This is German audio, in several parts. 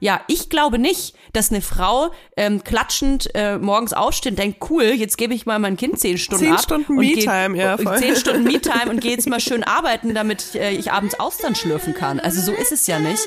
Ja, ich glaube nicht, dass eine Frau ähm, klatschend äh, morgens aufsteht und denkt, cool, jetzt gebe ich mal mein Kind zehn Stunden Zehn ab. Stunden Me-Time, ja, voll. Zehn Stunden Me-Time und gehe jetzt mal schön arbeiten, damit äh, ich abends Austern schlürfen kann. Also so ist es ja nicht.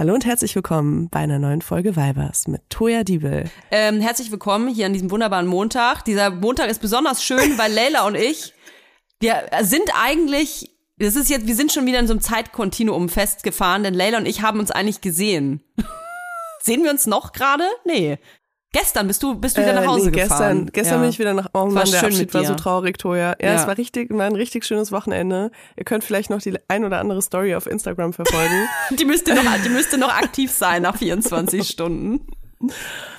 Hallo und herzlich willkommen bei einer neuen Folge Vibers mit Toya Diebel. Ähm, herzlich willkommen hier an diesem wunderbaren Montag. Dieser Montag ist besonders schön, weil Leila und ich, wir sind eigentlich Das ist jetzt, wir sind schon wieder in so einem Zeitkontinuum festgefahren, denn Leila und ich haben uns eigentlich gesehen. Sehen wir uns noch gerade? Nee. Gestern bist du, bist du wieder Äh, nach Hause nee, gefahren. Gestern, gestern Ja. bin ich wieder nach Oh War der schön Abschied war so traurig, Toja. Ja, Ja. es war richtig, war ein richtig schönes Wochenende. Ihr könnt vielleicht noch die ein oder andere Story auf Instagram verfolgen. Die müsste noch, die müsste noch aktiv sein nach 24 Stunden.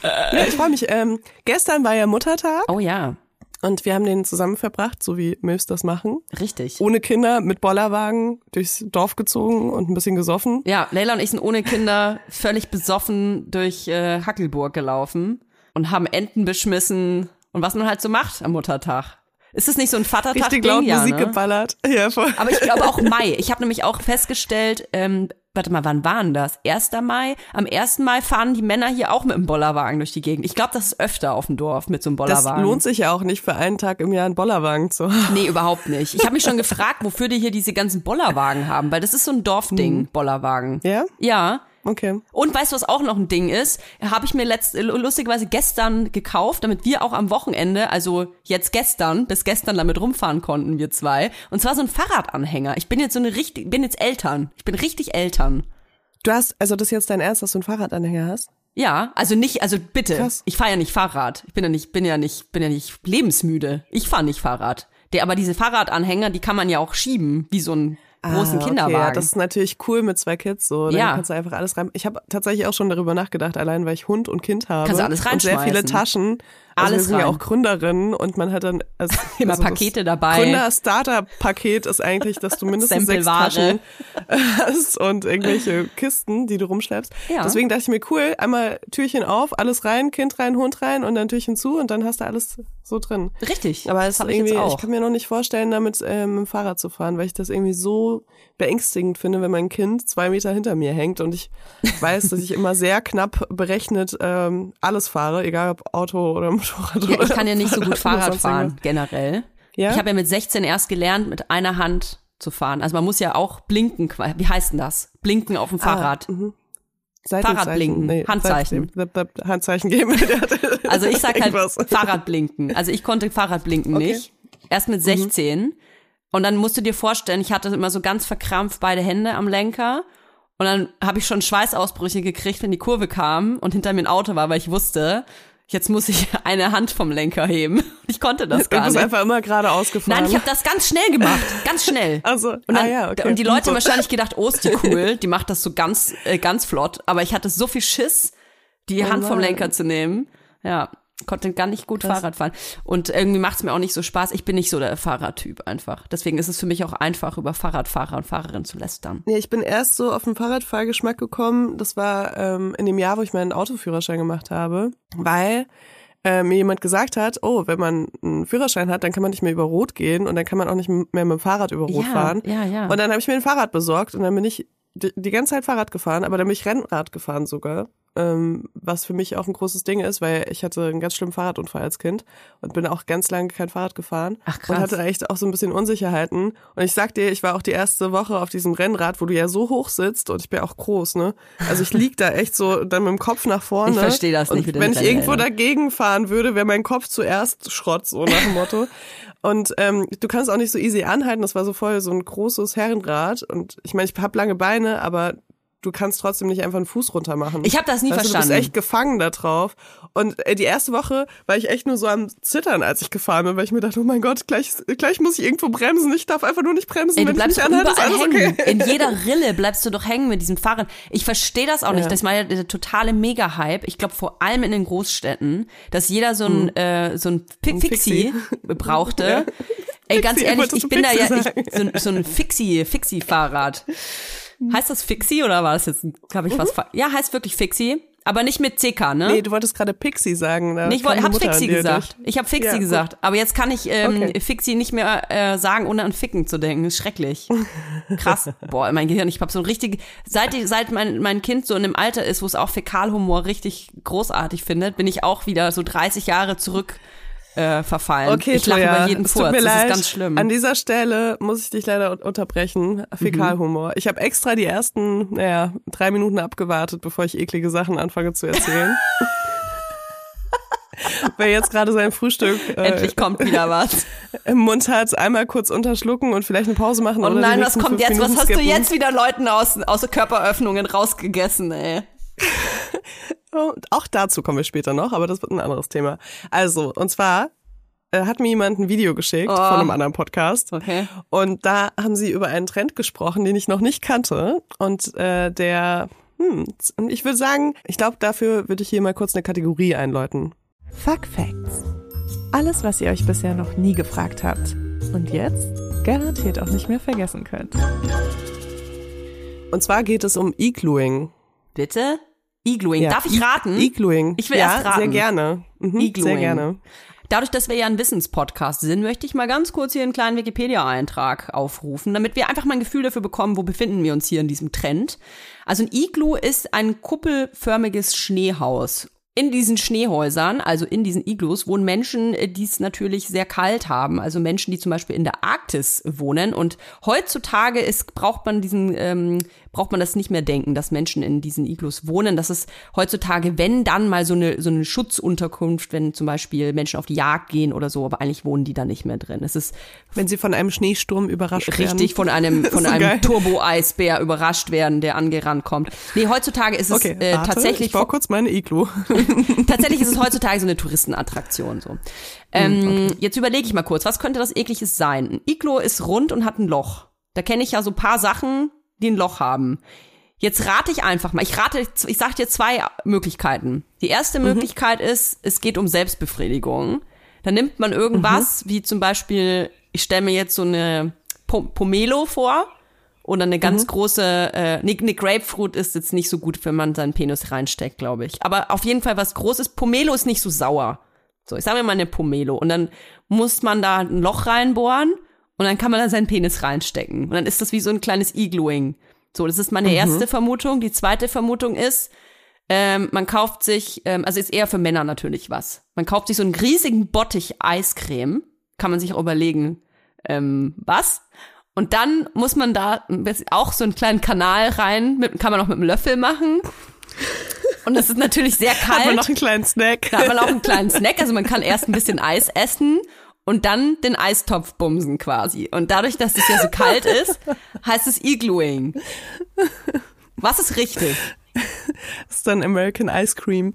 ja, ich freue mich. Ähm, gestern war ja Muttertag Oh ja, und wir haben den zusammen verbracht, so wie Milfs das machen. richtig. Ohne Kinder, mit Bollerwagen durchs Dorf gezogen und ein bisschen gesoffen. Ja, Leila und ich sind ohne Kinder völlig besoffen durch äh, Hackelburg gelaufen und haben Enten beschmissen und was man halt so macht am Muttertag. Ist es nicht so ein Vatertag? Richtig laut ja, Musik ne? geballert. Ja, voll. Aber ich glaube auch Mai. Ich habe nämlich auch festgestellt, ähm, warte mal, wann waren das? 1. Mai? Am 1. Mai fahren die Männer hier auch mit dem Bollerwagen durch die Gegend. Ich glaube, das ist öfter auf dem Dorf mit so einem das Bollerwagen. lohnt sich ja auch nicht für einen Tag im Jahr einen Bollerwagen zu haben. Nee, überhaupt nicht. Ich habe mich schon gefragt, wofür die hier diese ganzen Bollerwagen haben, weil das ist so ein Dorfding, Bollerwagen. Ja? Ja. Okay. Und weißt du, was auch noch ein Ding ist? Habe ich mir letzt, lustigerweise gestern gekauft, damit wir auch am Wochenende, also jetzt gestern, bis gestern damit rumfahren konnten, wir zwei. Und zwar so ein Fahrradanhänger. Ich bin jetzt so eine richtig, bin jetzt Eltern. Ich bin richtig Eltern. Du hast, also das ist jetzt dein Ernst, dass du einen Fahrradanhänger hast? Ja, also nicht, also bitte. Krass. Ich fahre ja nicht Fahrrad. Ich bin ja nicht, bin ja nicht, bin ja nicht lebensmüde. Ich fahre nicht Fahrrad. Der, aber diese Fahrradanhänger, die kann man ja auch schieben, wie so einen großen Ah, Kinderwagen. Okay, ja, das ist natürlich cool mit zwei Kids so. Dann Ja. kannst du einfach alles rein. Ich habe tatsächlich auch schon darüber nachgedacht, allein weil ich Hund und Kind habe. Kannst du alles Und sehr viele reinschmeißen. Also Alles wir sind ja auch Gründerinnen und man hat dann also, Immer also Pakete dabei. Gründer-Starter-Paket ist eigentlich, dass du mindestens sechs. Taschen hast und irgendwelche Kisten, die du rumschleppst. Ja. Deswegen dachte ich mir, cool, einmal Türchen auf, alles rein, Kind rein, Hund rein und dann Türchen zu und dann hast du alles so drin. Richtig. Aber es das ist ich irgendwie, ich, auch. kann mir noch nicht vorstellen, damit ähm, mit dem Fahrrad zu fahren, weil ich das irgendwie so beängstigend finde, wenn mein Kind zwei Meter hinter mir hängt und ich weiß, dass ich immer sehr knapp berechnet ähm, alles fahre, egal ob Auto oder Motorrad Ja, ich kann ja nicht so gut Fahrrad fahren, generell. Ja? Ich habe ja mit 16 erst gelernt, mit einer Hand zu fahren. Also man muss ja auch blinken. Wie heißt denn das? Blinken auf dem Ah, Fahrrad. mhm. Fahrradblinken, Nee, Handzeichen. Handzeichen geben. Also ich sag halt. Fahrradblinken. Also ich konnte Fahrradblinken Okay. Mhm. nicht. Erst mit 16. Und dann musst du dir vorstellen, ich hatte immer so ganz verkrampft beide Hände am Lenker. Und dann habe ich schon Schweißausbrüche gekriegt, wenn die Kurve kam und hinter mir ein Auto war, weil ich wusste, jetzt muss ich eine Hand vom Lenker heben. Ich konnte das Du gar bist nicht. einfach immer geradeaus gefahren. Nein, ich habe das ganz schnell gemacht, ganz schnell. Also, und, dann, ah ja, okay. und die Leute haben Super. wahrscheinlich gedacht, oh, ist die cool, die macht das so ganz, äh, ganz flott. Aber ich hatte so viel Schiss, die Oh Hand vom. Lenker zu nehmen. Ja, konnte gar nicht gut Fahrrad fahren. Und irgendwie macht es mir auch nicht so Spaß. Ich bin nicht so der Fahrradtyp einfach. Deswegen ist es für mich auch einfach, über Fahrradfahrer und Fahrerinnen zu lästern. Nee, ich bin erst so auf den Fahrradfahrgeschmack gekommen. Das war ähm, in dem Jahr, wo ich meinen Autoführerschein gemacht habe, weil äh, mir jemand gesagt hat, oh, wenn man einen Führerschein hat, dann kann man nicht mehr über Rot gehen und dann kann man auch nicht mehr mit dem Fahrrad über Rot Ja, fahren. ja, ja. Und dann habe ich mir ein Fahrrad besorgt und dann bin ich die, die ganze Zeit Fahrrad gefahren, aber dann bin ich Rennrad gefahren sogar. Ähm, was für mich auch ein großes Ding ist, weil ich hatte einen ganz schlimmen Fahrradunfall als Kind und bin auch ganz lange kein Fahrrad gefahren. Ach, krass. Und hatte echt auch so ein bisschen Unsicherheiten. Und ich sag dir, ich war auch die erste Woche auf diesem Rennrad, wo du ja so hoch sitzt und ich bin auch groß, ne? Also ich lieg da echt so dann mit dem Kopf nach vorne. Ich versteh das nicht Und wenn ich irgendwo Rennrädern. dagegen fahren würde, wäre mein Kopf zuerst Schrott, so nach dem Motto. Und ähm, du kannst auch nicht so easy anhalten. Das war so voll so ein großes Herrenrad. Und ich meine, ich habe lange Beine, aber du kannst trotzdem nicht einfach einen Fuß runter machen. Ich hab das nie Du, verstanden. du bist echt gefangen da drauf. Und äh, die erste Woche war ich echt nur so am Zittern, als ich gefahren bin, weil ich mir dachte, oh mein Gott, gleich, gleich muss ich irgendwo bremsen. Ich darf einfach nur nicht bremsen. Ey, du ich bleibst mich doch anhalte, überall hängen. okay. In jeder Rille bleibst du doch hängen mit diesem Fahrrad. Ich verstehe das auch nicht. Ja. Das war ja der totale Mega-Hype. Ich glaube vor allem in den Großstädten, dass jeder so ein, äh, so ein Fi- Fixie brauchte. Ja. Ey, ganz Fixie, ehrlich, ich bin da ja Fixie ich, so, ein- so ein Fixie, Fixie-Fahrrad. Heißt das Fixie oder war das jetzt, habe ich was, fa- ja, heißt wirklich Fixie. Aber nicht mit CK, ne? Nee, du wolltest gerade Pixie sagen. Nee, ich kam wollt- die hab Fixie gesagt. durch. Ich habe Fixie Ja, gesagt. Aber jetzt kann ich ähm, Okay. Fixie nicht mehr äh, sagen, ohne an Ficken zu denken. Ist schrecklich. Krass. Boah, mein Gehirn. Ich hab so ein richtig. Seit, seit mein, mein Kind so in einem Alter ist, wo es auch Fäkalhumor richtig großartig findet, bin ich auch wieder so 30 Jahre zurück äh, verfallen. Okay, ich lache über jeden Furz. Das leid. ist ganz schlimm. An dieser Stelle muss ich dich leider un- unterbrechen. Fäkalhumor. Ich habe extra die ersten, naja, drei Minuten abgewartet, bevor ich eklige Sachen anfange zu erzählen. wer jetzt gerade sein Frühstück äh, Endlich kommt wieder was. im Mund hat, einmal kurz unterschlucken und vielleicht eine Pause machen. Oh nein, was kommt jetzt? Was Minuten hast du skippen. jetzt wieder Leuten aus, aus Körperöffnungen rausgegessen, ey? Oh, Auch dazu kommen wir später noch, aber das wird ein anderes Thema. Also, und zwar äh, hat mir jemand ein Video geschickt Oh. von einem anderen Podcast. Okay. Und da haben sie über einen Trend gesprochen, den ich noch nicht kannte. Und äh, der, hm, und ich würde sagen, ich glaube, dafür würde ich hier mal kurz eine Kategorie einläuten. Fuck Facts. Alles, was ihr euch bisher noch nie gefragt habt. Und jetzt garantiert auch nicht mehr vergessen könnt. Und zwar geht es um Igluing. Bitte? Igluing. Ja, Darf ich raten? Igluing. Ich will ja, erst raten. sehr gerne. Mhm, Igluing. Sehr gerne. Dadurch, dass wir ja ein Wissenspodcast sind, möchte ich mal ganz kurz hier einen kleinen Wikipedia-Eintrag aufrufen, damit wir einfach mal ein Gefühl dafür bekommen, wo befinden wir uns hier in diesem Trend. Also ein Iglu ist ein kuppelförmiges Schneehaus. In diesen Schneehäusern, also in diesen Iglus, wohnen Menschen, äh, die es natürlich sehr kalt haben. Also Menschen, die zum Beispiel in der Arktis wohnen. Und heutzutage ist, braucht man diesen, ähm, braucht man das nicht mehr denken, dass Menschen in diesen Iglus wohnen. Das ist heutzutage, wenn dann mal so eine, so eine Schutzunterkunft, wenn zum Beispiel Menschen auf die Jagd gehen oder so, aber eigentlich wohnen die da nicht mehr drin. Es ist Wenn sie von einem Schneesturm überrascht werden. richtig von einem, von So einem. Turbo-Eisbär überrascht werden, der angerannt kommt. Nee, heutzutage ist es Okay, äh, warte, tatsächlich ich baue kurz meine Iglu. Tatsächlich ist es heutzutage so eine Touristenattraktion. So. Ähm, Jetzt überlege ich mal kurz, was könnte das ekliges sein? Ein Iglo ist rund und hat ein Loch. Da kenne ich ja so ein paar Sachen, die ein Loch haben. Jetzt rate ich einfach mal. Ich rate, ich sage dir zwei Möglichkeiten. Die erste Möglichkeit ist, es geht um Selbstbefriedigung. Da nimmt man irgendwas, wie zum Beispiel, ich stelle mir jetzt so eine Po- Pomelo vor oder eine ganz große, äh, nee, eine Grapefruit ist jetzt nicht so gut, wenn man seinen Penis reinsteckt, glaube ich. Aber auf jeden Fall was Großes. Pomelo ist nicht so sauer. So, ich sage mir mal eine Pomelo. Und dann muss man da ein Loch reinbohren und dann kann man da seinen Penis reinstecken. Und dann ist das wie so ein kleines Igluing. So, das ist meine erste Vermutung. Die zweite Vermutung ist, ähm, man kauft sich, ähm, also ist eher für Männer natürlich was. Man kauft sich so einen riesigen Bottich Eiscreme. Kann man sich auch überlegen, ähm, was. Und dann muss man da auch so einen kleinen Kanal rein, mit, kann man auch mit einem Löffel machen. Und das ist natürlich sehr kalt. Hat man noch einen kleinen Snack. Da hat man auch einen kleinen Snack, also man kann erst ein bisschen Eis essen und dann den Eistopf bumsen quasi. Und dadurch, dass es ja so kalt ist, heißt es Igluing. Was ist richtig? Das ist dann American Ice Cream.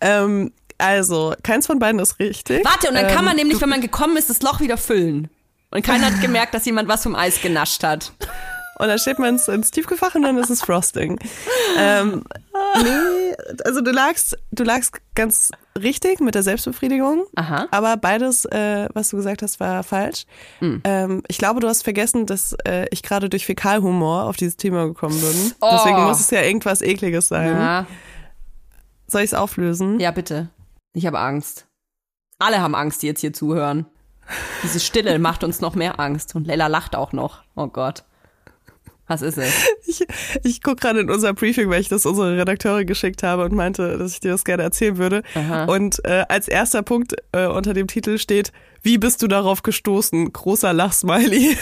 Ähm, also, keins von beiden ist richtig. Warte, und dann kann Ähm, man nämlich, wenn man gekommen ist, das Loch wieder füllen. Und keiner hat gemerkt, dass jemand was vom Eis genascht hat. Und dann steht man ins, ins Tiefgefach und dann ist es Frosting. ähm, nee, also du lagst, du lagst ganz richtig mit der Selbstbefriedigung. Aha. Aber beides, äh, was du gesagt hast, war falsch. Hm. Ähm, ich glaube, du hast vergessen, dass äh, ich gerade durch Fäkalhumor auf dieses Thema gekommen bin. Oh. Deswegen muss es ja irgendwas Ekliges sein. Ja, Soll ich es auflösen? ja, bitte. Ich habe Angst. Alle haben Angst, die jetzt hier zuhören. Diese Stille macht uns noch mehr Angst. Und Lella lacht auch noch. Oh Gott. Was ist es? Ich, ich gucke gerade in unser Briefing, weil ich das unsere Redakteure geschickt habe und meinte, dass ich dir das gerne erzählen würde. Aha. Und äh, als erster Punkt äh, unter dem Titel steht, wie bist du darauf gestoßen? Großer Lachsmiley.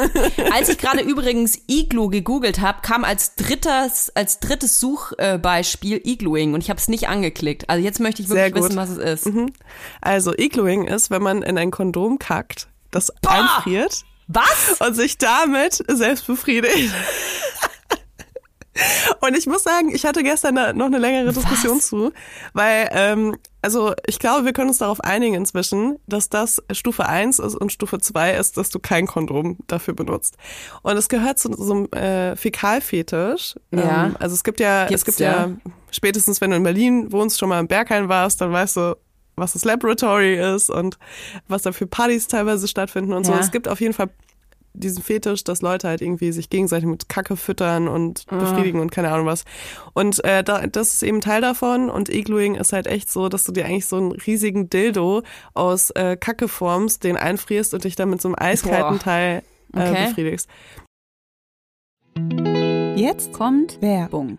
Als ich gerade übrigens Iglu gegoogelt habe, kam als drittes, als drittes Suchbeispiel Igluing und ich habe es nicht angeklickt. Also jetzt möchte ich wirklich wissen, was es ist. Also Igluing ist, wenn man in ein Kondom kackt, das einfriert Was? und sich damit selbst befriedigt. Und ich muss sagen, ich hatte gestern noch eine längere Diskussion zu, weil, ähm, also ich glaube, wir können uns darauf einigen inzwischen, dass das Stufe 1 ist und Stufe 2 ist, dass du kein Kondom dafür benutzt. Und es gehört zu so einem äh, Fäkalfetisch. Ja. Ähm, also es gibt ja, Gibt's, es gibt ja. ja. spätestens wenn du in Berlin wohnst, schon mal im Berghain warst, dann weißt du, was das Laboratory ist und was da für Partys teilweise stattfinden und so. Ja. Es gibt auf jeden Fall diesen Fetisch, dass Leute halt irgendwie sich gegenseitig mit Kacke füttern und Ah. befriedigen und keine Ahnung was. Und äh, da, das ist eben Teil davon. Und Igluing ist halt echt so, dass du dir eigentlich so einen riesigen Dildo aus äh, Kacke formst, den einfrierst und dich dann mit so einem eiskalten Boah. Teil äh, Okay. befriedigst. Jetzt kommt Werbung.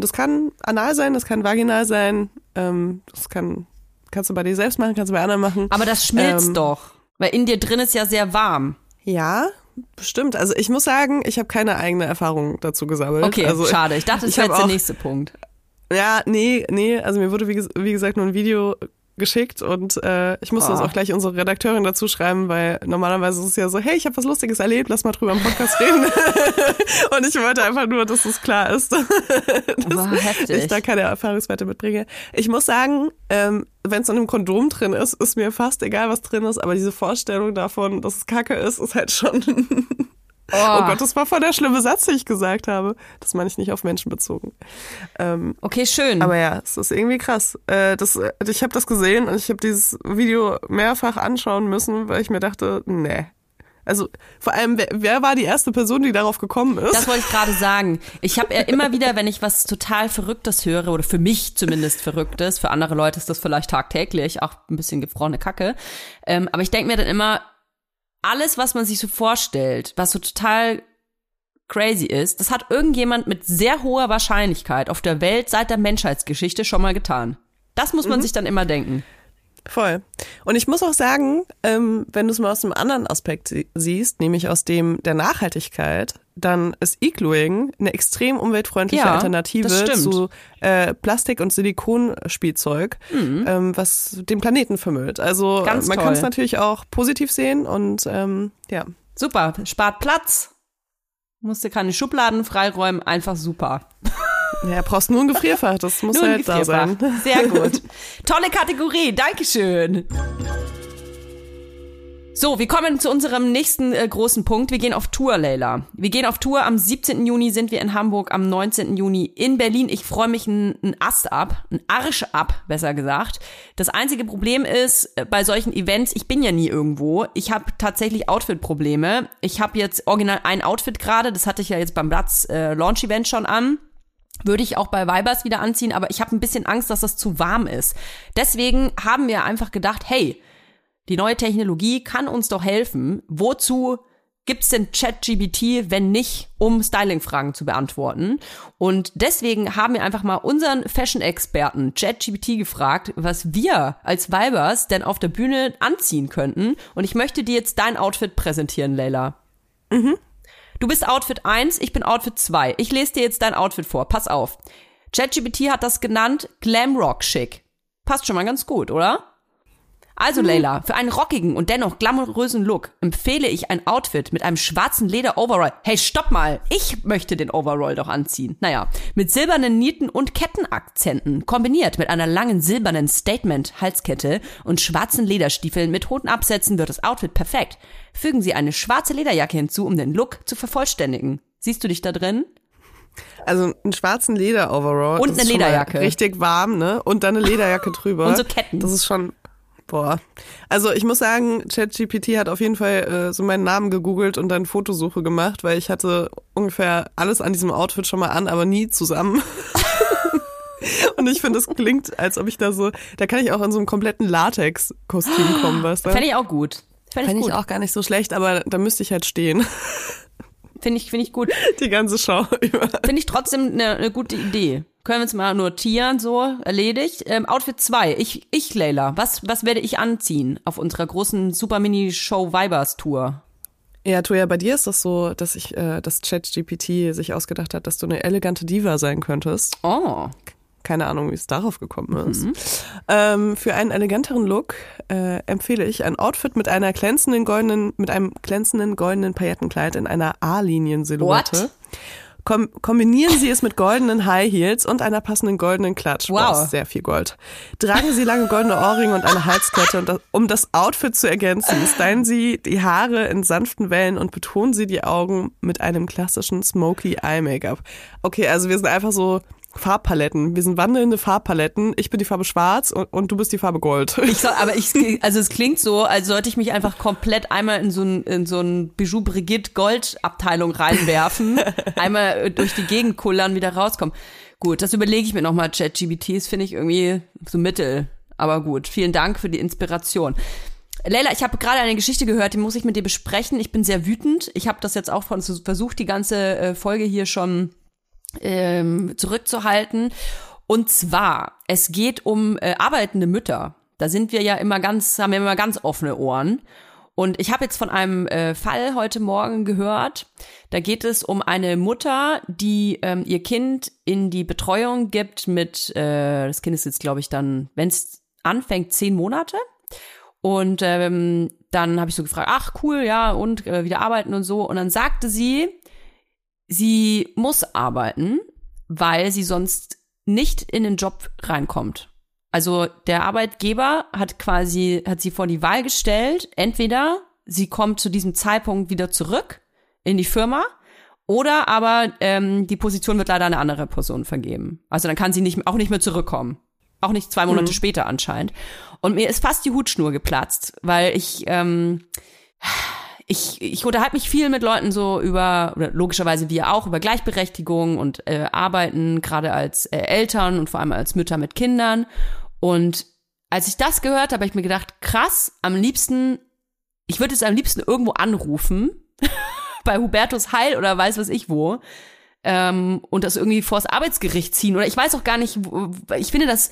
Das kann anal sein, das kann vaginal sein, ähm, das kann, kannst du bei dir selbst machen, kannst du bei anderen machen. Aber das schmilzt Ähm, doch. Weil in dir drin ist ja sehr warm. Ja, bestimmt. Also ich muss sagen, ich habe keine eigene Erfahrung dazu gesammelt. Okay, also, schade. Ich dachte, das wäre jetzt der nächste Punkt. Ja, nee, nee. Also mir wurde, wie, wie gesagt, nur ein Video geschickt und äh, ich musste das Ah. auch gleich unsere Redakteurin dazu schreiben, weil normalerweise ist es ja so, hey, ich habe was Lustiges erlebt, lass mal drüber im Podcast reden. und ich wollte einfach nur, dass es klar ist, dass War heftig. ich da keine Erfahrungswerte mitbringe. Ich muss sagen, ähm, wenn es in einem Kondom drin ist, ist mir fast egal, was drin ist, aber diese Vorstellung davon, dass es Kacke ist, ist halt schon Oh Gott, das war voll der schlimme Satz, den ich gesagt habe. Das meine ich nicht auf Menschen bezogen. Ähm, Okay, schön. aber ja, es ist irgendwie krass. Äh, das, äh, ich habe das gesehen und ich habe dieses Video mehrfach anschauen müssen, weil ich mir dachte, nee. Also vor allem, wer, wer war die erste Person, die darauf gekommen ist? Das wollte ich gerade sagen. Ich habe ja immer wieder, wenn ich was total Verrücktes höre, oder für mich zumindest Verrücktes, für andere Leute ist das vielleicht tagtäglich, auch ein bisschen gefrorene Kacke. Ähm, aber ich denke mir dann immer, alles, was man sich so vorstellt, was so total crazy ist, das hat irgendjemand mit sehr hoher Wahrscheinlichkeit auf der Welt seit der Menschheitsgeschichte schon mal getan. Das muss man sich dann immer denken. Voll. Und ich muss auch sagen, ähm, wenn du es mal aus einem anderen Aspekt sie- siehst, nämlich aus dem der Nachhaltigkeit, dann ist Igluing eine extrem umweltfreundliche Ja, Alternative zu äh, Plastik- und Silikonspielzeug, ähm, was den Planeten vermüllt. Also Mhm. Ganz man kann es natürlich auch positiv sehen und ähm, ja. Super, spart Platz. Musste keine Schubladen freiräumen, einfach super. Ja, brauchst nur ein Gefrierfach, das muss halt da sein. Sehr gut. Tolle Kategorie, Dankeschön. So, wir kommen zu unserem nächsten äh, großen Punkt. Wir gehen auf Tour, Leila. Wir gehen auf Tour. Am 17. Juni sind wir in Hamburg, am 19. Juni in Berlin. Ich freue mich ein, ein Ast ab, ein Arsch ab, besser gesagt. Das einzige Problem ist, äh, bei solchen Events, ich bin ja nie irgendwo. Ich habe tatsächlich Outfit-Probleme. Ich habe jetzt original ein Outfit gerade, das hatte ich ja jetzt beim Platz äh, Launch-Event schon an würde ich auch bei Vibers wieder anziehen, aber ich habe ein bisschen Angst, dass das zu warm ist. Deswegen haben wir einfach gedacht, hey, die neue Technologie kann uns doch helfen. Wozu gibt's denn ChatGPT, wenn nicht, um Styling-Fragen zu beantworten? Und deswegen haben wir einfach mal unseren Fashion-Experten ChatGPT gefragt, was wir als Weibers denn auf der Bühne anziehen könnten. Und ich möchte dir jetzt dein Outfit präsentieren, Leila. Du bist Outfit 1, ich bin Outfit 2. Ich lese dir jetzt dein Outfit vor. Pass auf. ChatGPT hat das genannt Glamrock Chic. Passt schon mal ganz gut, oder? Also Leila, für einen rockigen und dennoch glamourösen Look empfehle ich ein Outfit mit einem schwarzen Leder-Overall. Hey, stopp mal! Ich möchte den Overall doch anziehen. Naja, mit silbernen Nieten und Kettenakzenten, kombiniert mit einer langen silbernen Statement-Halskette und schwarzen Lederstiefeln mit hohen Absätzen wird das Outfit perfekt. Fügen Sie eine schwarze Lederjacke hinzu, um den Look zu vervollständigen. Siehst du dich da drin? Also einen schwarzen Leder-Overall. Und eine Lederjacke. Richtig warm, ne? Und dann eine Lederjacke drüber. Und so Ketten. Das ist schon, boah. Also ich muss sagen, ChatGPT hat auf jeden Fall äh, so meinen Namen gegoogelt und dann Fotosuche gemacht, weil ich hatte ungefähr alles an diesem Outfit schon mal an, aber nie zusammen. Und ich finde, es klingt, als ob ich da so, da kann ich auch in so einem kompletten Latex-Kostüm kommen, weißt du? Fände ich auch gut. Fände ich Fände gut. ich auch gar nicht so schlecht, aber da müsste ich halt stehen. Finde ich, finde ich gut. Die ganze Show über. Finde ich trotzdem eine, eine gute Idee. Können wir uns mal notieren, so erledigt. Ähm, Outfit 2. Ich, ich, Leila, was, was werde ich anziehen auf unserer großen Super Mini Show Vibers Tour? Ja, Toja, bei dir ist das so, dass ich, äh, dass ChatGPT sich ausgedacht hat, dass du eine elegante Diva sein könntest. Oh. Keine Ahnung, wie es darauf gekommen ist. Ähm, für einen eleganteren Look äh, empfehle ich ein Outfit mit einer glänzenden goldenen, mit einem glänzenden goldenen Paillettenkleid in einer A-Linien-Silhouette. What? Kom kombinieren Sie es mit goldenen High Heels und einer passenden goldenen Klatsch. Wow. Sehr viel Gold. Tragen Sie lange goldene Ohrringe und eine Halskette, und das, um das Outfit zu ergänzen. Stylen Sie die Haare in sanften Wellen und betonen Sie die Augen mit einem klassischen Smoky Eye Make-up. Okay, also wir sind einfach so Farbpaletten. Wir sind wandelnde Farbpaletten. Ich bin die Farbe Schwarz und, und du bist die Farbe Gold. Ich soll, aber ich, also es klingt so, als sollte ich mich einfach komplett einmal in so ein, in so ein Bijou Brigitte Gold Abteilung reinwerfen, einmal durch die Gegend kullern, wieder rauskommen. Gut, das überlege ich mir nochmal. ChatGPTs finde ich irgendwie so mittel. Aber gut, vielen Dank für die Inspiration. Leila, ich habe gerade eine Geschichte gehört, die muss ich mit dir besprechen. Ich bin sehr wütend. Ich habe das jetzt auch von, versucht, die ganze äh, Folge hier schon ähm, zurückzuhalten. Und zwar, es geht um äh, arbeitende Mütter. Da sind wir ja immer ganz, haben wir immer ganz offene Ohren. Und ich habe jetzt von einem äh, Fall heute Morgen gehört. Da geht es um eine Mutter, die ähm, ihr Kind in die Betreuung gibt mit, äh, das Kind ist jetzt, glaube ich, dann, wenn es anfängt, zehn Monate. Und ähm, dann habe ich so gefragt, ach cool, ja, und äh, wieder arbeiten und so. Und dann sagte sie, sie muss arbeiten, weil sie sonst nicht in den Job reinkommt. Also der Arbeitgeber hat quasi, hat sie vor die Wahl gestellt, entweder sie kommt zu diesem Zeitpunkt wieder zurück in die Firma oder aber ähm, die Position wird leider eine andere Person vergeben. Also dann kann sie nicht, auch nicht mehr zurückkommen. Auch nicht zwei Monate später anscheinend. Und mir ist fast die Hutschnur geplatzt, weil ich, ähm, ich, ich unterhalte mich viel mit Leuten so über, oder logischerweise wir auch, über Gleichberechtigung und äh, Arbeiten, gerade als äh, Eltern und vor allem als Mütter mit Kindern. Und als ich das gehört habe, habe ich mir gedacht, krass, am liebsten, ich würde es am liebsten irgendwo anrufen, bei Hubertus Heil oder weiß was ich wo, ähm, und das irgendwie vors Arbeitsgericht ziehen. Oder ich weiß auch gar nicht, ich finde das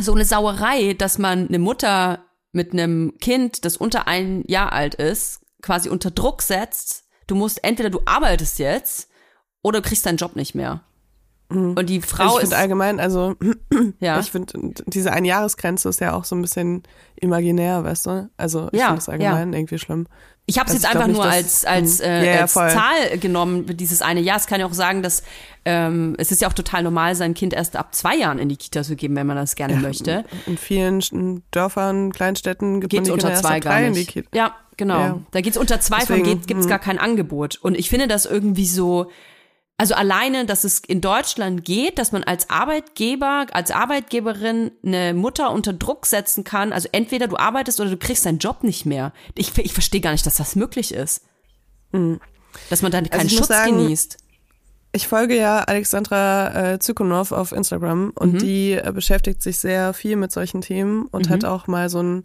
so eine Sauerei, dass man eine Mutter mit einem Kind, das unter ein Jahr alt ist, quasi unter Druck setzt. Du musst entweder du arbeitest jetzt oder du kriegst deinen Job nicht mehr. Und die Frau Also ich ist finde allgemein, also ja, ich finde, diese Einjahresgrenze ist ja auch so ein bisschen imaginär, weißt du? Also ich Ja, finde das allgemein irgendwie schlimm. Ich habe es Also jetzt ich glaub einfach nicht, nur als als, Mhm. äh, Ja, ja, als. Zahl genommen, dieses eine Jahr. Es kann ja auch sagen, dass ähm, es ist ja auch total normal, sein Kind erst ab zwei Jahren in die Kita zu geben, wenn man das gerne möchte. In vielen Dörfern, Kleinstädten gibt die unter zwei gar drei in die nicht. Kita. Ja, genau. Ja. Da geht's unter zwei von Deswegen, geht, gibt's hm. gar kein Angebot. Und ich finde das irgendwie so, also alleine, dass es in Deutschland geht, dass man als Arbeitgeber, als Arbeitgeberin eine Mutter unter Druck setzen kann. Also entweder du arbeitest oder du kriegst deinen Job nicht mehr. Ich, ich verstehe gar nicht, dass das möglich ist. Dass man dann keinen Hm. ich muss Schutz sagen, genießt. Ich folge ja Alexandra äh, Zykonow auf Instagram und Mhm. die äh, beschäftigt sich sehr viel mit solchen Themen und hat auch mal so ein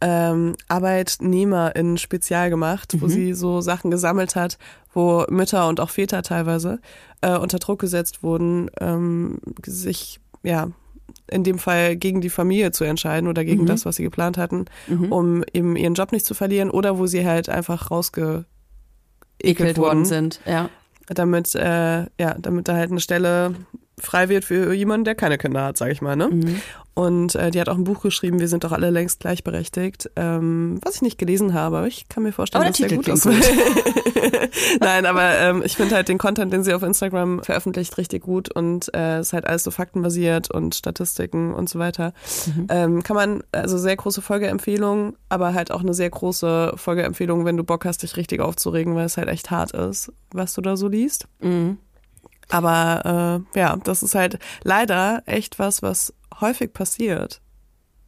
ähm, ArbeitnehmerInnen spezial gemacht, wo sie so Sachen gesammelt hat, wo Mütter und auch Väter teilweise äh, unter Druck gesetzt wurden, ähm, sich, ja, in dem Fall gegen die Familie zu entscheiden oder gegen das, was sie geplant hatten, um eben ihren Job nicht zu verlieren oder wo sie halt einfach rausgeekelt ekelt worden sind. Ja. damit, äh, ja, damit da halt eine Stelle frei wird für jemanden, der keine Kinder hat, sage ich mal. Ne? Mhm. Und äh, die hat auch ein Buch geschrieben, wir sind doch alle längst gleichberechtigt, ähm, was ich nicht gelesen habe, aber ich kann mir vorstellen, Aber dass der der gut ist. Nein, aber ähm, ich finde halt den Content, den sie auf Instagram veröffentlicht, richtig gut und äh, ist halt alles so faktenbasiert und Statistiken und so weiter. Mhm. Ähm, kann man, also sehr große Folgeempfehlung, aber halt auch eine sehr große Folgeempfehlung, wenn du Bock hast, dich richtig aufzuregen, weil es halt echt hart ist, was du da so liest. Mhm. Aber äh, ja, das ist halt leider echt was, was häufig passiert.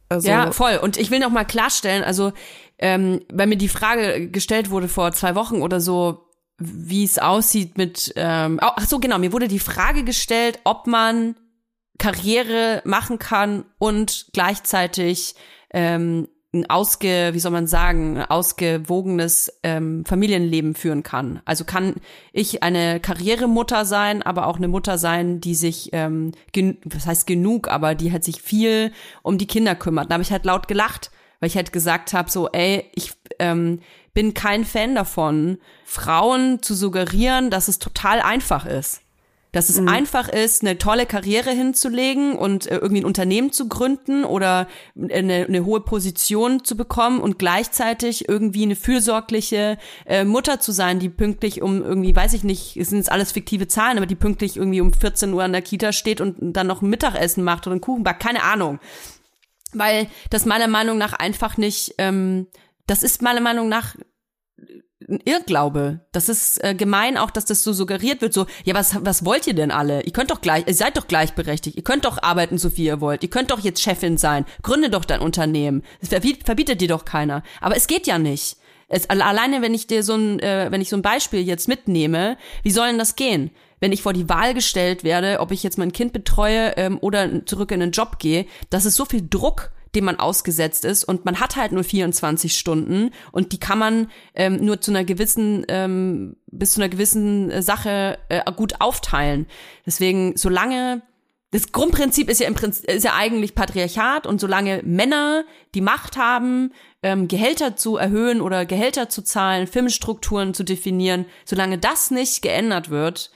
Also, Ja, voll. Und ich will noch mal klarstellen, also ähm, weil mir die Frage gestellt wurde vor zwei Wochen oder so, wie es aussieht mit, ähm, ach so genau, mir wurde die Frage gestellt, ob man Karriere machen kann und gleichzeitig ähm, ein ausge, wie soll man sagen, ein ausgewogenes ähm, Familienleben führen kann. Also kann ich eine Karrieremutter sein, aber auch eine Mutter sein, die sich, ähm, gen was heißt genug, aber die halt sich viel um die Kinder kümmert. Da habe ich halt laut gelacht, weil ich halt gesagt habe, so, ey, ich ähm, bin kein Fan davon, Frauen zu suggerieren, dass es total einfach ist. Dass es einfach ist, eine tolle Karriere hinzulegen und äh, irgendwie ein Unternehmen zu gründen oder eine, eine hohe Position zu bekommen und gleichzeitig irgendwie eine fürsorgliche äh, Mutter zu sein, die pünktlich um irgendwie, weiß ich nicht, sind jetzt alles fiktive Zahlen, aber die pünktlich irgendwie um 14 Uhr an der Kita steht und dann noch ein Mittagessen macht oder einen Kuchen backt, keine Ahnung. Weil das meiner Meinung nach einfach nicht, ähm, das ist meiner Meinung nach ein Irrglaube. Das ist äh, gemein auch, dass das so suggeriert wird, so, ja, was, was wollt ihr denn alle? Ihr könnt doch gleich, ihr seid doch gleichberechtigt, ihr könnt doch arbeiten, so viel ihr wollt, ihr könnt doch jetzt Chefin sein, gründe doch dein Unternehmen. Das verbiet, verbietet dir doch keiner. Aber es geht ja nicht. Es, alleine, wenn ich dir so ein, äh, wenn ich so ein Beispiel jetzt mitnehme, wie soll denn das gehen? Wenn ich vor die Wahl gestellt werde, ob ich jetzt mein Kind betreue ähm, oder zurück in den Job gehe, das ist so viel Druck, dem man ausgesetzt ist und man hat halt nur 24 Stunden und die kann man ähm, nur zu einer gewissen ähm, bis zu einer gewissen äh, Sache äh, gut aufteilen. Deswegen solange das Grundprinzip ist ja im Prinzip ist ja eigentlich Patriarchat und solange Männer die Macht haben, ähm, Gehälter zu erhöhen oder Gehälter zu zahlen, Firmenstrukturen zu definieren, solange das nicht geändert wird,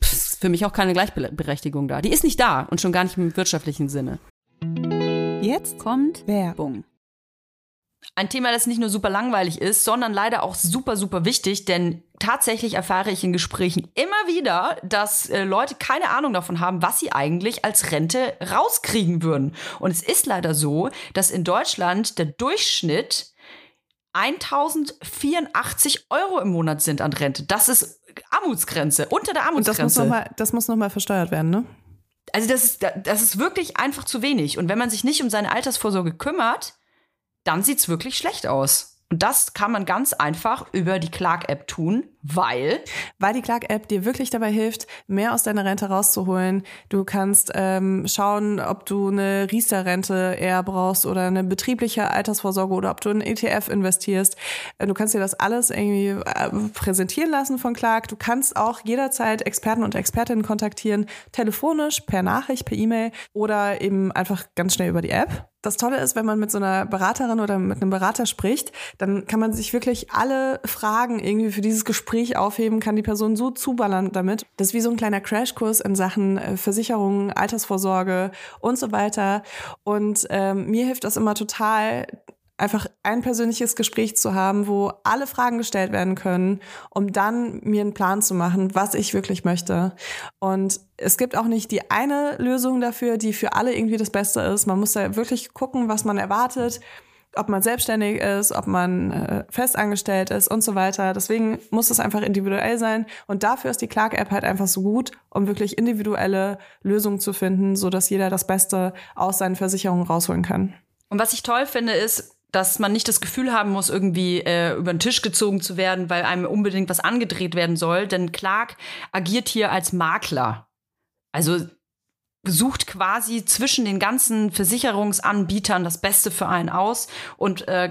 ist für mich auch keine Gleichberechtigung da. Die ist nicht da und schon gar nicht im wirtschaftlichen Sinne. Jetzt kommt Werbung. Ein Thema, das nicht nur super langweilig ist, sondern leider auch super, super wichtig, denn tatsächlich erfahre ich in Gesprächen immer wieder, dass äh, Leute keine Ahnung davon haben, was sie eigentlich als Rente rauskriegen würden. Und es ist leider so, dass in Deutschland der Durchschnitt 1084 Euro im Monat sind an Rente. Das ist Armutsgrenze, unter der Und das muss Armutsgrenze. nochmal, das muss noch mal versteuert werden, ne? Also das ist, das ist wirklich einfach zu wenig. Und wenn man sich nicht um seine Altersvorsorge kümmert, dann sieht's wirklich schlecht aus. Und das kann man ganz einfach über die Clark-App tun, weil Weil die Clark-App dir wirklich dabei hilft, mehr aus deiner Rente rauszuholen. Du kannst ähm, schauen, ob du eine Riester-Rente eher brauchst oder eine betriebliche Altersvorsorge oder ob du in ETF investierst. Äh, Du kannst dir das alles irgendwie äh, präsentieren lassen von Clark. Du kannst auch jederzeit Experten und Expertinnen kontaktieren, telefonisch, per Nachricht, per E-Mail oder eben einfach ganz schnell über die App. Das Tolle ist, wenn man mit so einer Beraterin oder mit einem Berater spricht, dann kann man sich wirklich alle Fragen irgendwie für dieses Gespräch aufheben, kann die Person so zuballern damit. Das ist wie so ein kleiner Crashkurs in Sachen äh, Versicherungen, Altersvorsorge und so weiter. Und ähm, mir hilft das immer total, einfach ein persönliches Gespräch zu haben, wo alle Fragen gestellt werden können, um dann mir einen Plan zu machen, was ich wirklich möchte. Und es gibt auch nicht die eine Lösung dafür, die für alle irgendwie das Beste ist. Man muss da wirklich gucken, was man erwartet, ob man selbstständig ist, ob man äh, festangestellt ist und so weiter. Deswegen muss es einfach individuell sein. Und dafür ist die Clark-App halt einfach so gut, um wirklich individuelle Lösungen zu finden, so dass jeder das Beste aus seinen Versicherungen rausholen kann. Und was ich toll finde, ist, dass man nicht das Gefühl haben muss, irgendwie äh, über den Tisch gezogen zu werden, weil einem unbedingt was angedreht werden soll. Denn Clark agiert hier als Makler. Also sucht quasi zwischen den ganzen Versicherungsanbietern das Beste für einen aus und äh,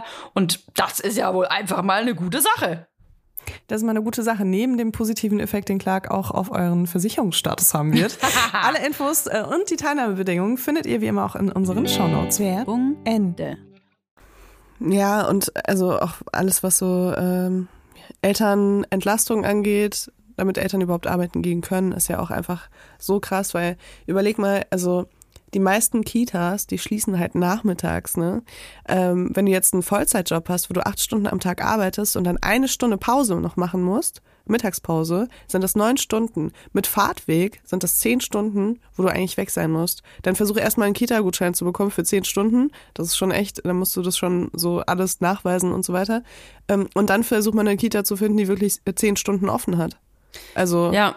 Und das ist ja wohl einfach mal eine gute Sache. Das ist mal eine gute Sache. Neben dem positiven Effekt, den Clark auch auf euren Versicherungsstatus haben wird. Alle Infos äh, und die Teilnahmebedingungen findet ihr wie immer auch in unseren Shownotes. Werbung Ende. Ja, und also auch alles, was so ähm, Elternentlastung angeht, damit Eltern überhaupt arbeiten gehen können, ist ja auch einfach so krass, weil überleg mal, also die meisten Kitas, die schließen halt nachmittags, ne? Ähm, wenn du jetzt einen Vollzeitjob hast, wo du acht Stunden am Tag arbeitest und dann eine Stunde Pause noch machen musst, Mittagspause, sind das neun Stunden. Mit Fahrtweg sind das zehn Stunden, wo du eigentlich weg sein musst. Dann versuche erstmal einen Kita-Gutschein zu bekommen für zehn Stunden. Das ist schon echt, dann musst du das schon so alles nachweisen und so weiter. Ähm, und dann versucht man eine Kita zu finden, die wirklich zehn Stunden offen hat. Also, Ja.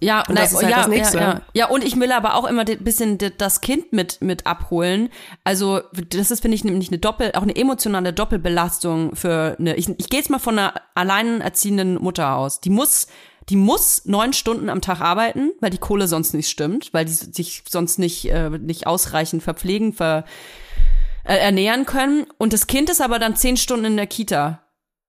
Ja, Und nein, das ist halt ja, das Nächste. ja, ja. ja, und ich will aber auch immer ein bisschen das Kind mit, mit abholen. Also, das ist, finde ich, nämlich eine Doppel, auch eine emotionale Doppelbelastung für eine, ich, ich gehe jetzt mal von einer alleinerziehenden Mutter aus. Die muss, die muss neun Stunden am Tag arbeiten, weil die Kohle sonst nicht stimmt, weil die sich sonst nicht, äh, nicht ausreichend verpflegen, ver, äh, ernähren können. Und das Kind ist aber dann zehn Stunden in der Kita.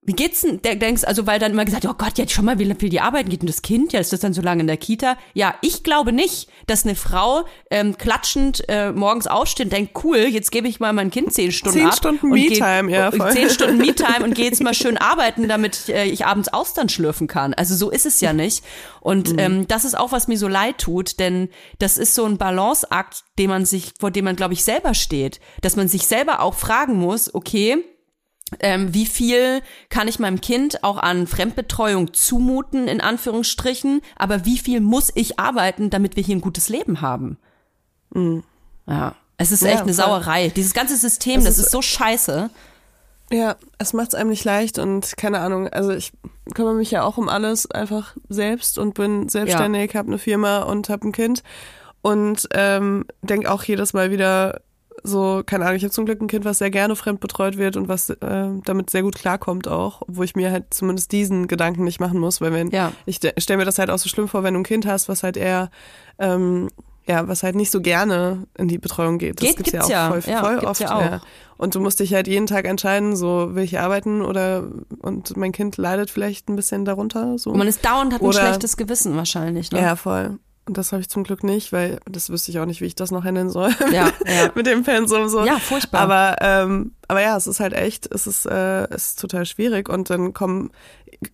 Wie geht's denn? Der denkst, also weil dann immer gesagt, oh Gott, jetzt schon mal, wie viel die arbeiten geht und das Kind, ja, ist das dann so lange in der Kita? Ja, ich glaube nicht, dass eine Frau ähm, klatschend äh, morgens aufsteht und denkt, cool, jetzt gebe ich mal mein Kind zehn Stunden Zehn ab. Stunden und geh- ja, voll. Zehn Stunden Me-Time und gehe jetzt mal schön arbeiten, damit äh, ich abends Austern schlürfen kann. Also so ist es ja nicht. Und Mhm. ähm, das ist auch, was mir so leid tut, denn das ist so ein Balanceakt, den man sich, vor dem man, glaube ich, selber steht. Dass man sich selber auch fragen muss, okay, ähm, wie viel kann ich meinem Kind auch an Fremdbetreuung zumuten, in Anführungsstrichen, aber wie viel muss ich arbeiten, damit wir hier ein gutes Leben haben? Ja, es ist Mhm. Ja, echt eine voll. Sauerei. Dieses ganze System, Es das ist- ist so scheiße. Ja, es macht es einem nicht leicht und keine Ahnung, also ich kümmere mich ja auch um alles einfach selbst und bin selbstständig, habe eine Firma und habe ein Kind und ähm, denke auch jedes Mal wieder so, keine Ahnung, ich habe zum Glück ein Kind, was sehr gerne fremd betreut wird und was äh, damit sehr gut klarkommt auch, wo ich mir halt zumindest diesen Gedanken nicht machen muss, weil wenn, Ja. ich stelle mir das halt auch so schlimm vor, wenn du ein Kind hast, was halt eher ähm, ja, was halt nicht so gerne in die Betreuung geht. Das Geht- gibt's, gibt's ja auch voll, Ja, voll oft. ja auch. Ja. Und du musst dich halt jeden Tag entscheiden, so will ich arbeiten oder und mein Kind leidet vielleicht ein bisschen darunter. So. Und man ist dauernd hat ein Oder- schlechtes Gewissen wahrscheinlich. Ne? ja, voll. Und das habe ich zum Glück nicht, weil das wüsste ich auch nicht, wie ich das noch handeln soll. Ja, ja. Mit dem Pensum so. Ja, furchtbar. Aber, ähm, aber ja, es ist halt echt, es ist, äh, es ist total schwierig. Und dann kommen,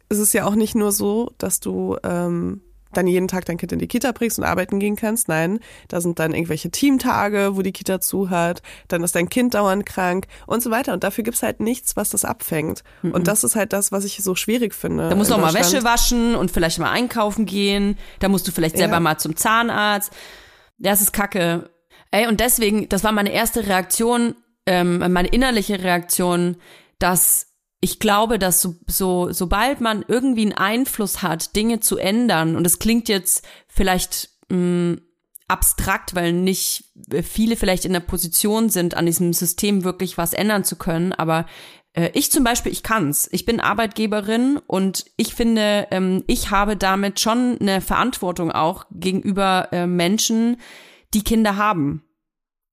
es ist ja auch nicht nur so, dass du ähm, dann jeden Tag dein Kind in die Kita bringst und arbeiten gehen kannst. Nein, da sind dann irgendwelche Teamtage, wo die Kita zu hat, dann ist dein Kind dauernd krank und so weiter. Und dafür gibt's halt nichts, was das abfängt. Und das ist halt das, was ich so schwierig finde. Da musst du auch mal. Wäsche waschen und vielleicht mal einkaufen gehen. Da musst du vielleicht selber Ja. mal zum Zahnarzt. Ja, es ist kacke. Ey, und deswegen, das war meine erste Reaktion, ähm, meine innerliche Reaktion, dass ich glaube, dass so, so, sobald man irgendwie einen Einfluss hat, Dinge zu ändern, und es klingt jetzt vielleicht mh, abstrakt, weil nicht viele vielleicht in der Position sind, an diesem System wirklich was ändern zu können, aber äh, ich zum Beispiel, ich kann's. Ich bin Arbeitgeberin und ich finde, ähm, ich habe damit schon eine Verantwortung auch gegenüber äh, Menschen, die Kinder haben.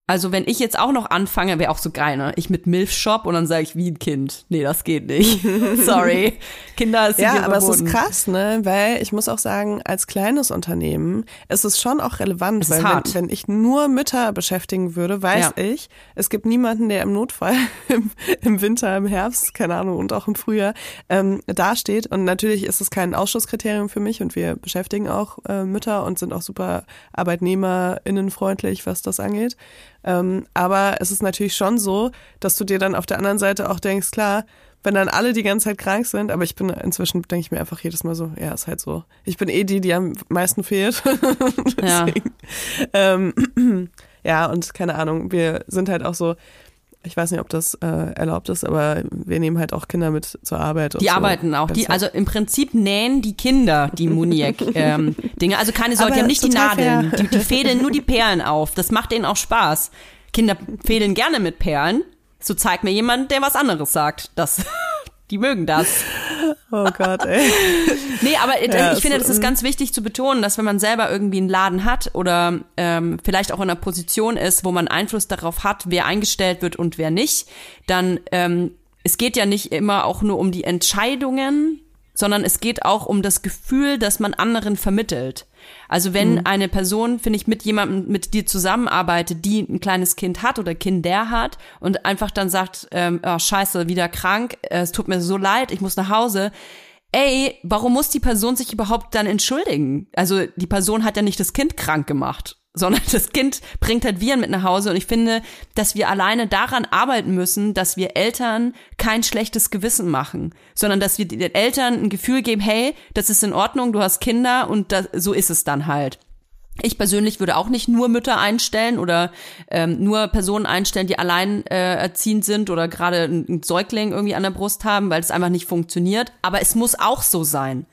Also wenn ich jetzt auch noch anfange, wäre auch so geil, ne? Ich mit Milf-Shop und dann sage ich wie ein Kind. Nee, das geht nicht. Sorry. Kinder ist Ja, aber es ist krass, ne? Weil ich muss auch sagen, als kleines Unternehmen ist es schon auch relevant, weil wenn, wenn ich nur Mütter beschäftigen würde, weiß Ja. ich, es gibt niemanden, der im Notfall im, im Winter, im Herbst, keine Ahnung, und auch im Frühjahr ähm, dasteht. Und natürlich ist es kein Ausschlusskriterium für mich und wir beschäftigen auch äh, Mütter und sind auch super arbeitnehmerinnenfreundlich, was das angeht. Ähm, aber es ist natürlich schon so, dass du dir dann auf der anderen Seite auch denkst, klar, wenn dann alle die ganze Zeit krank sind, aber ich bin inzwischen, denke ich mir einfach jedes Mal so, ja, ist halt so. Ich bin eh die, die am meisten fehlt. Ja. Ähm, ja, und keine Ahnung, wir sind halt auch so, ich weiß nicht, ob das äh, erlaubt ist, aber wir nehmen halt auch Kinder mit zur Arbeit. Die so. arbeiten auch. Die, also im Prinzip nähen die Kinder die Muniek-Dinge. Ähm, Dinge. also keine Sorge, die haben nicht die. Nadeln. Die, die fädeln nur die Perlen auf. Das macht denen auch Spaß. Kinder fädeln gerne mit Perlen. So zeigt mir jemand, der was anderes sagt. Das, die mögen das. Oh Gott, ey. Nee, aber äh, Ja, ich finde, das ist ganz wichtig zu betonen, dass wenn man selber irgendwie einen Laden hat oder ähm, vielleicht auch in einer Position ist, wo man Einfluss darauf hat, wer eingestellt wird und wer nicht, dann ähm, es geht ja nicht immer auch nur um die Entscheidungen, sondern es geht auch um das Gefühl, das man anderen vermittelt. Also wenn eine Person, finde ich, mit jemandem, mit dir zusammenarbeitet, die ein kleines Kind hat oder Kinder hat und einfach dann sagt, ähm, oh, scheiße, wieder krank, äh, es tut mir so leid, ich muss nach Hause. Ey, warum muss die Person sich überhaupt dann entschuldigen? Also die Person hat ja nicht das Kind krank gemacht, sondern das Kind bringt halt Viren mit nach Hause. Und ich finde, dass wir alleine daran arbeiten müssen, dass wir Eltern kein schlechtes Gewissen machen, sondern dass wir den Eltern ein Gefühl geben, hey, das ist in Ordnung, du hast Kinder und das, so ist es dann halt. Ich persönlich würde auch nicht nur Mütter einstellen oder ähm, nur Personen einstellen, die allein äh, erziehend sind oder gerade einen Säugling irgendwie an der Brust haben, weil es einfach nicht funktioniert. Aber es muss auch so sein.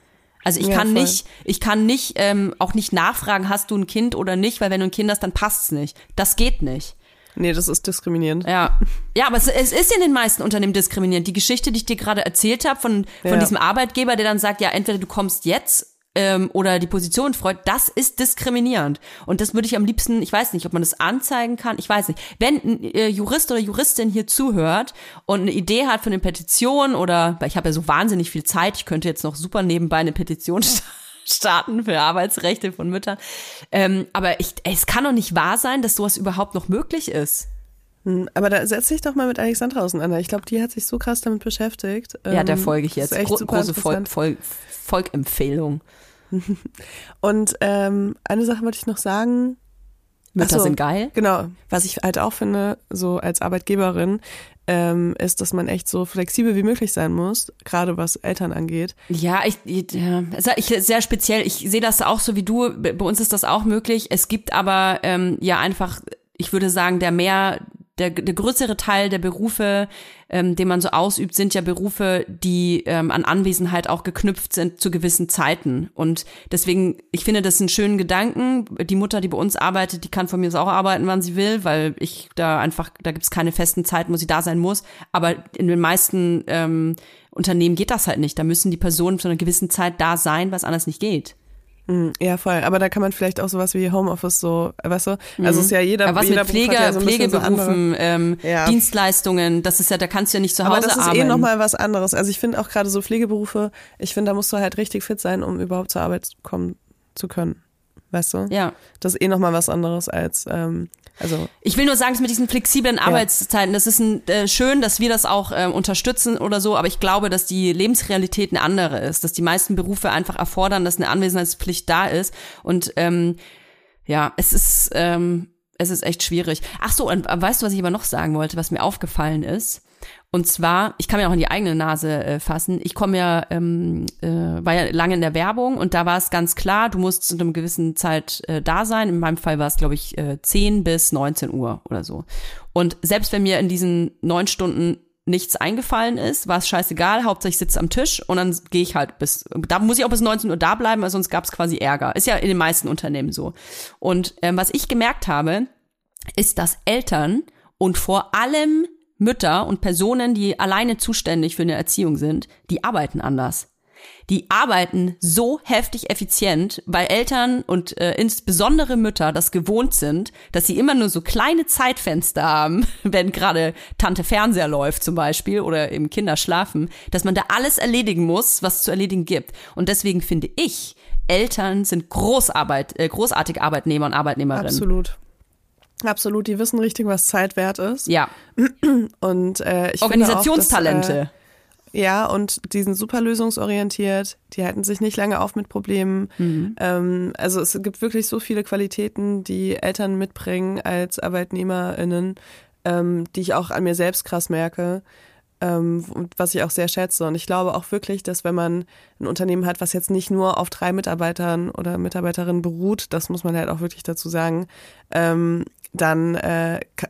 Also ich Ja, kann voll. nicht, ich kann nicht ähm, auch nicht nachfragen, hast du ein Kind oder nicht, weil wenn du ein Kind hast, dann passt's nicht. Das geht nicht. Nee, das ist diskriminierend. Ja, ja, aber es, es ist in den meisten Unternehmen diskriminierend. Die Geschichte, die ich dir gerade erzählt habe von von Ja. diesem Arbeitgeber, der dann sagt, ja, entweder du kommst jetzt ähm, oder die Position freut, das ist diskriminierend. Und das würde ich am liebsten, ich weiß nicht, ob man das anzeigen kann, ich weiß nicht. Wenn ein äh, Jurist oder Juristin hier zuhört und eine Idee hat von eine Petition oder, weil ich habe ja so wahnsinnig viel Zeit, ich könnte jetzt noch super nebenbei eine Petition starten für Arbeitsrechte von Müttern. Ähm, aber ich, es kann doch nicht wahr sein, dass sowas überhaupt noch möglich ist. Hm, Aber da setz dich doch mal mit Alexandra auseinander. Ich glaube, die hat sich so krass damit beschäftigt. Ja, der Ähm, folge ich jetzt. echt Gro große Volk. Volk, Volkempfehlung. Und ähm, eine Sache wollte ich noch sagen. Mütter Ach so, sind geil. Genau. Was ich halt auch finde, so als Arbeitgeberin, ähm, ist, dass man echt so flexibel wie möglich sein muss, gerade was Eltern angeht. Ja, ich, ja, ich sehr speziell. Ich sehe das auch so wie du. Bei bei uns ist das auch möglich. Es gibt aber ähm, ja einfach, ich würde sagen, der mehr, der, der größere Teil der Berufe, ähm, den man so ausübt, sind ja Berufe, die ähm, an Anwesenheit auch geknüpft sind zu gewissen Zeiten. Und deswegen, ich finde das einen schönen Gedanken. Die Mutter, die bei uns arbeitet, die kann von mir aus auch arbeiten, wann sie will, weil ich da einfach, da gibt's keine festen Zeiten, wo sie da sein muss. Aber in den meisten ähm, Unternehmen geht das halt nicht. Da müssen die Personen zu einer gewissen Zeit da sein, was anders nicht geht. Hm, Ja, voll. Aber da kann man vielleicht auch sowas wie Homeoffice so, weißt du? Also es ist ja jeder, Aber was jeder mit Pflege, ja so bisschen so Pflegeberufen, ähm, Ja. Dienstleistungen, das ist ja, da kannst du ja nicht zu Hause Aber das ist arbeiten. eh nochmal was anderes. Also ich finde auch gerade so Pflegeberufe, ich finde, da musst du halt richtig fit sein, um überhaupt zur Arbeit kommen zu können. Weißt du? ja. Das ist eh nochmal was anderes als, ähm, also Ich will nur sagen, dass mit diesen flexiblen Arbeitszeiten, das ist ein, äh, schön, dass wir das auch ähm, unterstützen oder so, aber ich glaube, dass die Lebensrealität eine andere ist, dass die meisten Berufe einfach erfordern, dass eine Anwesenheitspflicht da ist und ähm, ja, es ist ähm, es ist echt schwierig. Ach so, und äh, weißt du, was ich aber noch sagen wollte, was mir aufgefallen ist? Und zwar, ich kann mir auch in die eigene Nase äh, fassen. Ich komme ja, ähm, äh, war ja lange in der Werbung und da war es ganz klar, du musst zu einer gewissen Zeit äh, da sein. In meinem Fall war es, glaube ich, äh, 10 bis 19 Uhr oder so. Und selbst wenn mir in diesen neun Stunden nichts eingefallen ist, war es scheißegal, Hauptsache ich sitze am Tisch und dann gehe ich halt bis, da muss ich auch bis 19 Uhr da bleiben, weil sonst gab es quasi Ärger. Ist ja in den meisten Unternehmen so. Und ähm, was ich gemerkt habe, ist, dass Eltern und vor allem Mütter und Personen, die alleine zuständig für eine Erziehung sind, die arbeiten anders. Die arbeiten so heftig effizient, weil Eltern und äh, insbesondere Mütter das gewohnt sind, dass sie immer nur so kleine Zeitfenster haben, wenn gerade Tante Fernseher läuft zum Beispiel oder eben Kinder schlafen, dass man da alles erledigen muss, was zu erledigen gibt. Und deswegen finde ich, Eltern sind Großarbeit, äh, großartige Arbeitnehmer und Arbeitnehmerinnen. absolut. Absolut, die wissen richtig, was Zeit wert ist. Ja, Und äh, ich Organisationstalente. Finde auch, dass, äh, ja, und die sind super lösungsorientiert, die halten sich nicht lange auf mit Problemen. Mhm. Ähm, also es gibt wirklich so viele Qualitäten, die Eltern mitbringen als ArbeitnehmerInnen, ähm, die ich auch an mir selbst krass merke. ähm, was ich auch sehr schätze. Und ich glaube auch wirklich, dass wenn man ein Unternehmen hat, was jetzt nicht nur auf drei Mitarbeitern oder Mitarbeiterinnen beruht, das muss man halt auch wirklich dazu sagen, ähm, dann äh, ka-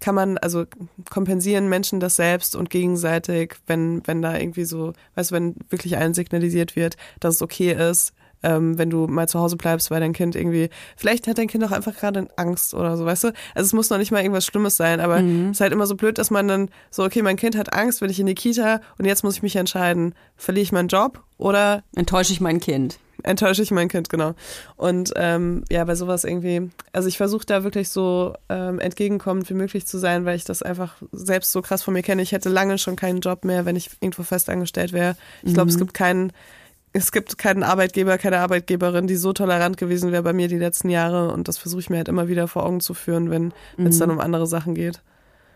kann man, also kompensieren Menschen das selbst und gegenseitig, wenn, wenn da irgendwie so, weißt du, wenn wirklich allen signalisiert wird, dass es okay ist, ähm, wenn du mal zu Hause bleibst, weil dein Kind irgendwie, vielleicht hat dein Kind auch einfach gerade Angst oder so, weißt du? Also es muss noch nicht mal irgendwas Schlimmes sein, aber es ist halt immer so blöd, dass man dann so, okay, mein Kind hat Angst, will ich in die Kita und jetzt muss ich mich entscheiden, verliere ich meinen Job oder Enttäusche ich mein Kind. Enttäusche ich mein Kind, genau. Und ähm, ja, bei sowas irgendwie, also ich versuche da wirklich so ähm, entgegenkommend wie möglich zu sein, weil ich das einfach selbst so krass von mir kenne. Ich hätte lange schon keinen Job mehr, wenn ich irgendwo festangestellt wäre. Ich glaube, es gibt keinen, es gibt keinen Arbeitgeber, keine Arbeitgeberin, die so tolerant gewesen wäre bei mir die letzten Jahre. Und das versuche ich mir halt immer wieder vor Augen zu führen, wenn es dann um andere Sachen geht.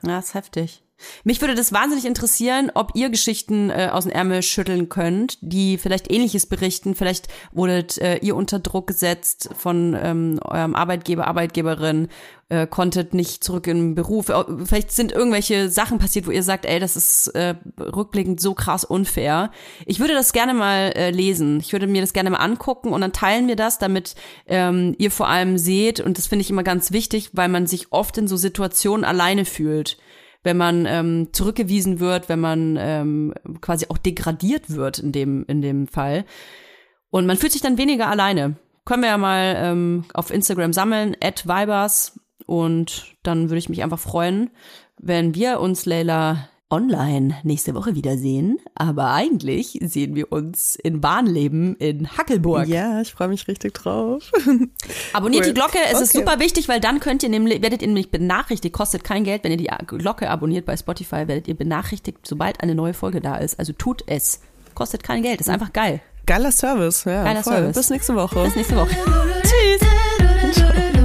Ja, ist heftig. Mich würde das wahnsinnig interessieren, ob ihr Geschichten äh, aus dem Ärmel schütteln könnt, die vielleicht Ähnliches berichten. Vielleicht wurdet äh, ihr unter Druck gesetzt von ähm, eurem Arbeitgeber, Arbeitgeberin, äh, konntet nicht zurück in den Beruf. Vielleicht sind irgendwelche Sachen passiert, wo ihr sagt, ey, das ist äh, rückblickend so krass unfair. Ich würde das gerne mal äh, lesen. Ich würde mir das gerne mal angucken und dann teilen wir das, damit ähm, ihr vor allem seht. Und das finde ich immer ganz wichtig, weil man sich oft in so Situationen alleine fühlt wenn man ähm, zurückgewiesen wird, wenn man ähm, quasi auch degradiert wird in dem, in dem Fall. Und man fühlt sich dann weniger alleine. Können wir ja mal ähm, auf Instagram sammeln, at Vibers. Und dann würde ich mich einfach freuen, wenn wir uns, Leila, online nächste Woche wiedersehen. Aber eigentlich sehen wir uns in Bahnleben in Hackelburg. Ja, ich freue mich richtig drauf. Abonniert Cool. die Glocke, es ist Okay. super wichtig, weil dann könnt ihr nämlich, werdet ihr nämlich benachrichtigt, kostet kein Geld, wenn ihr die Glocke abonniert bei Spotify, werdet ihr benachrichtigt, sobald eine neue Folge da ist. Also tut es. Kostet kein Geld, ist einfach geil. Geiler Service, ja. Geiler voll. Service. Bis nächste Woche. Bis nächste Woche. Tschüss.